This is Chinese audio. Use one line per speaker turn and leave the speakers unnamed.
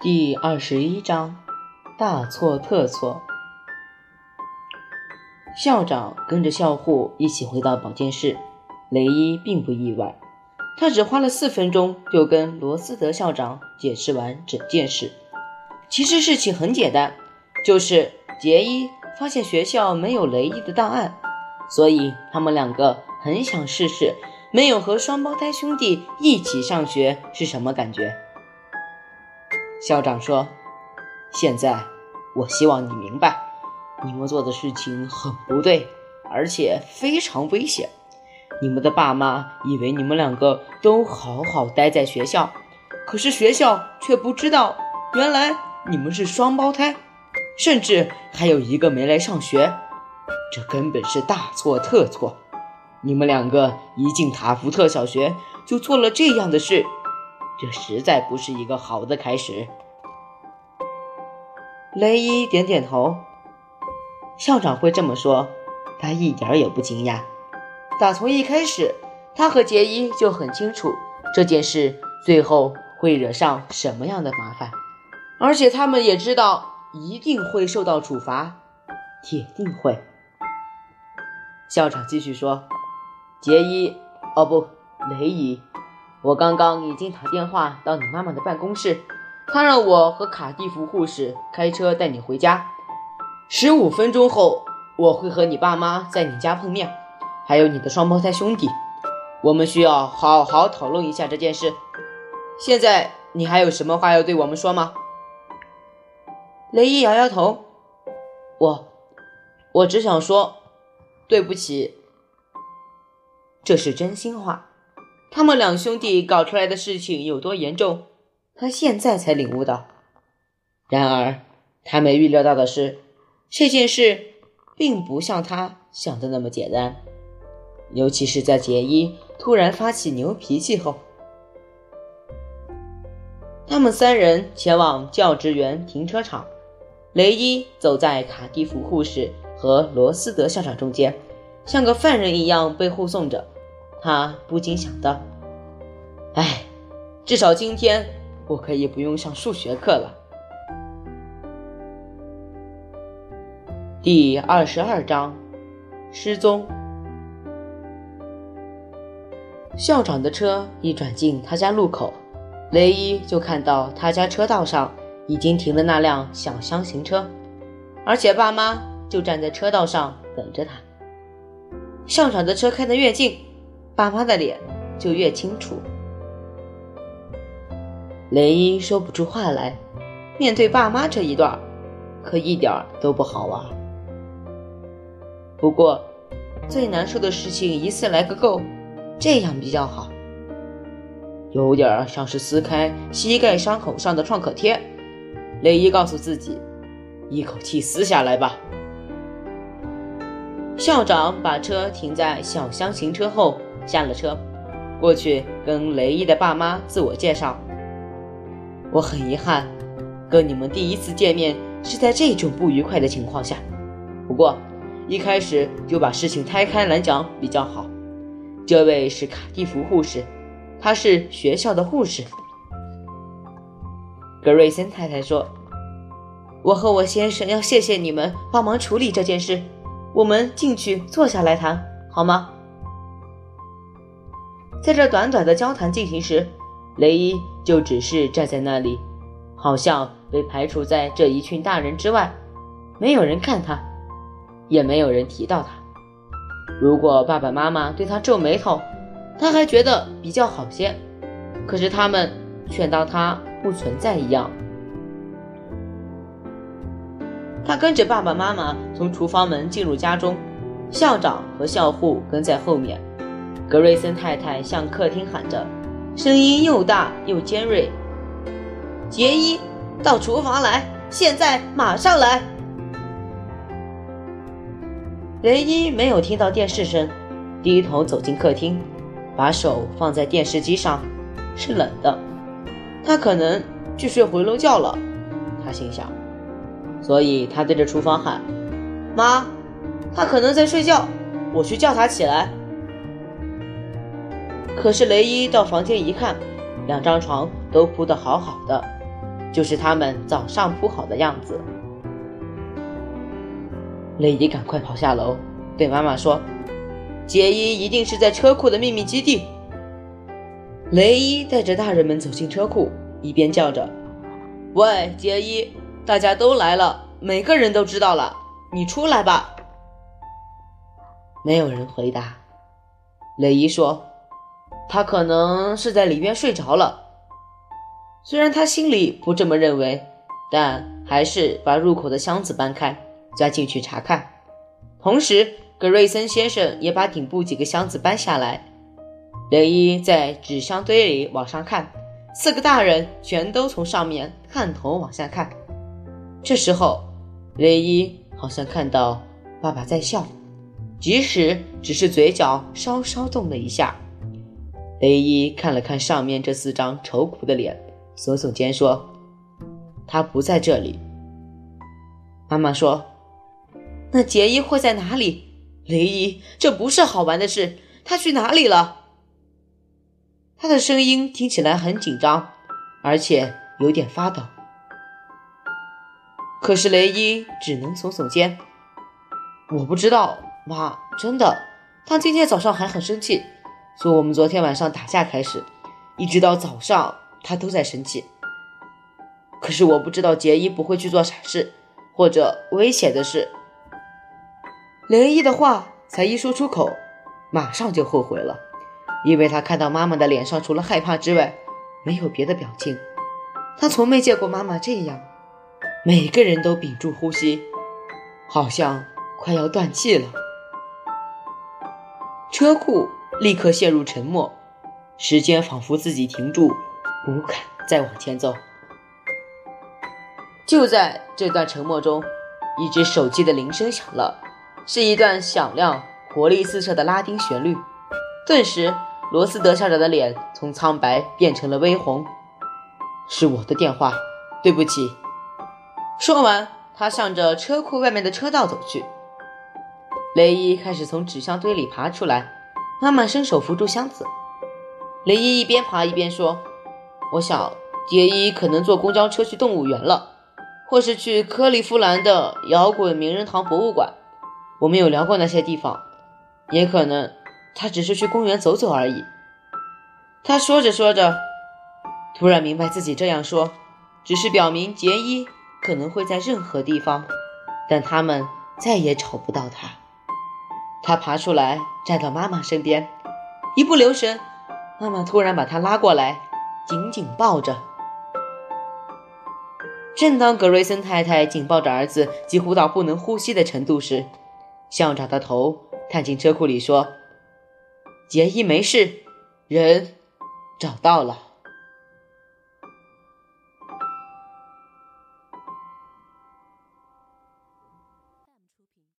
第二十一章，大错特错。校长跟着校护一起回到保健室，雷伊并不意外，他只花了四分钟就跟罗斯德校长解释完整件事。其实事情很简单，就是杰伊发现学校没有雷伊的档案，所以他们两个很想试试没有和双胞胎兄弟一起上学是什么感觉。校长说：“现在，我希望你明白，你们做的事情很不对，而且非常危险。你们的爸妈以为你们两个都好好待在学校，可是学校却不知道，原来你们是双胞胎，甚至还有一个没来上学。这根本是大错特错！你们两个一进塔福特小学就做了这样的事。”这实在不是一个好的开始。雷伊点点头。校长会这么说，他一点也不惊讶。打从一开始，他和杰伊就很清楚这件事最后会惹上什么样的麻烦，而且他们也知道一定会受到处罚，铁定会。校长继续说：“杰伊，哦不，雷伊。”我刚刚已经打电话到你妈妈的办公室，她让我和卡蒂弗护士开车带你回家。十五分钟后，我会和你爸妈在你家碰面，还有你的双胞胎兄弟。我们需要好好讨论一下这件事。现在你还有什么话要对我们说吗？雷伊摇摇头，我，我只想说，对不起。这是真心话。他们两兄弟搞出来的事情有多严重，他现在才领悟到。然而，他没预料到的是，这件事并不像他想的那么简单。尤其是在杰伊突然发起牛脾气后，他们三人前往教职员停车场，雷伊走在卡蒂弗护士和罗斯德校长中间，像个犯人一样被护送着。他不禁想到：“哎，至少今天我可以不用上数学课了。”第二十二章失踪。校长的车一转进他家路口，雷伊就看到他家车道上已经停了那辆小箱型车，而且爸妈就站在车道上等着他。校长的车开得越近。爸妈的脸就越清楚。雷伊说不出话来，面对爸妈这一段，可一点都不好玩。不过，最难受的事情一次来个够，这样比较好。有点像是撕开膝盖伤口上的创可贴。雷伊告诉自己，一口气撕下来吧。校长把车停在小箱型车后。下了车，过去跟雷伊的爸妈自我介绍。我很遗憾，跟你们第一次见面是在这种不愉快的情况下。不过一开始就把事情摊开来讲比较好。这位是卡蒂弗护士，她是学校的护士。格瑞森太太说：“我和我先生要谢谢你们帮忙处理这件事。我们进去坐下来谈，好吗？”在这短短的交谈进行时，雷伊就只是站在那里，好像被排除在这一群大人之外，没有人看他，也没有人提到他。如果爸爸妈妈对他皱眉头，他还觉得比较好些，可是他们却当他不存在一样。他跟着爸爸妈妈从厨房门进入家中，校长和校护跟在后面。格瑞森太太向客厅喊着，声音又大又尖锐：“杰伊，到厨房来！现在马上来！”雷伊没有听到电视声，低头走进客厅，把手放在电视机上，是冷的。他可能去睡回笼觉了，他心想。所以他对着厨房喊：“妈，他可能在睡觉，我去叫他起来。”可是雷伊到房间一看，两张床都铺得好好的，就是他们早上铺好的样子。雷伊赶快跑下楼，对妈妈说：“杰伊一定是在车库的秘密基地。”雷伊带着大人们走进车库，一边叫着：“喂，杰伊，大家都来了，每个人都知道了，你出来吧。”没有人回答。雷伊说：“他可能是在里面睡着了。”虽然他心里不这么认为，但还是把入口的箱子搬开。钻进去查看，同时格瑞森先生也把顶部几个箱子搬下来。雷伊在纸箱堆里往上看，四个大人全都从上面探头往下看。这时候，雷伊好像看到爸爸在笑，即使只是嘴角稍稍动了一下。雷伊看了看上面这四张愁苦的脸，耸耸肩说：“他不在这里。”妈妈说。那杰伊会在哪里？雷伊，这不是好玩的事。他去哪里了？他的声音听起来很紧张，而且有点发抖。可是雷伊只能耸耸肩。我不知道，妈，真的。他今天早上还很生气，从我们昨天晚上打架开始，一直到早上，他都在生气。可是我不知道杰伊不会去做傻事，或者危险的事。雷伊的话才一说出口，马上就后悔了，因为他看到妈妈的脸上除了害怕之外，没有别的表情。他从没见过妈妈这样，每个人都屏住呼吸，好像快要断气了。车库立刻陷入沉默，时间仿佛自己停住，不敢再往前走。就在这段沉默中，一只手机的铃声响了。是一段响亮、活力四射的拉丁旋律，顿时，罗斯德校长的脸从苍白变成了微红。是我的电话，对不起。说完，他向着车库外面的车道走去。雷伊开始从纸箱堆里爬出来，妈妈伸手扶住箱子。雷伊一边爬一边说：“我想，杰伊可能坐公交车去动物园了，或是去克利夫兰的摇滚名人堂博物馆。”我们有聊过那些地方，也可能他只是去公园走走而已。他说着说着，突然明白自己这样说，只是表明杰伊可能会在任何地方，但他们再也找不到他。他爬出来，站到妈妈身边，一不留神，妈妈突然把他拉过来，紧紧抱着。正当格瑞森太太紧抱着儿子，几乎到不能呼吸的程度时，校长的头探进车库里说：“杰伊没事，人找到了。”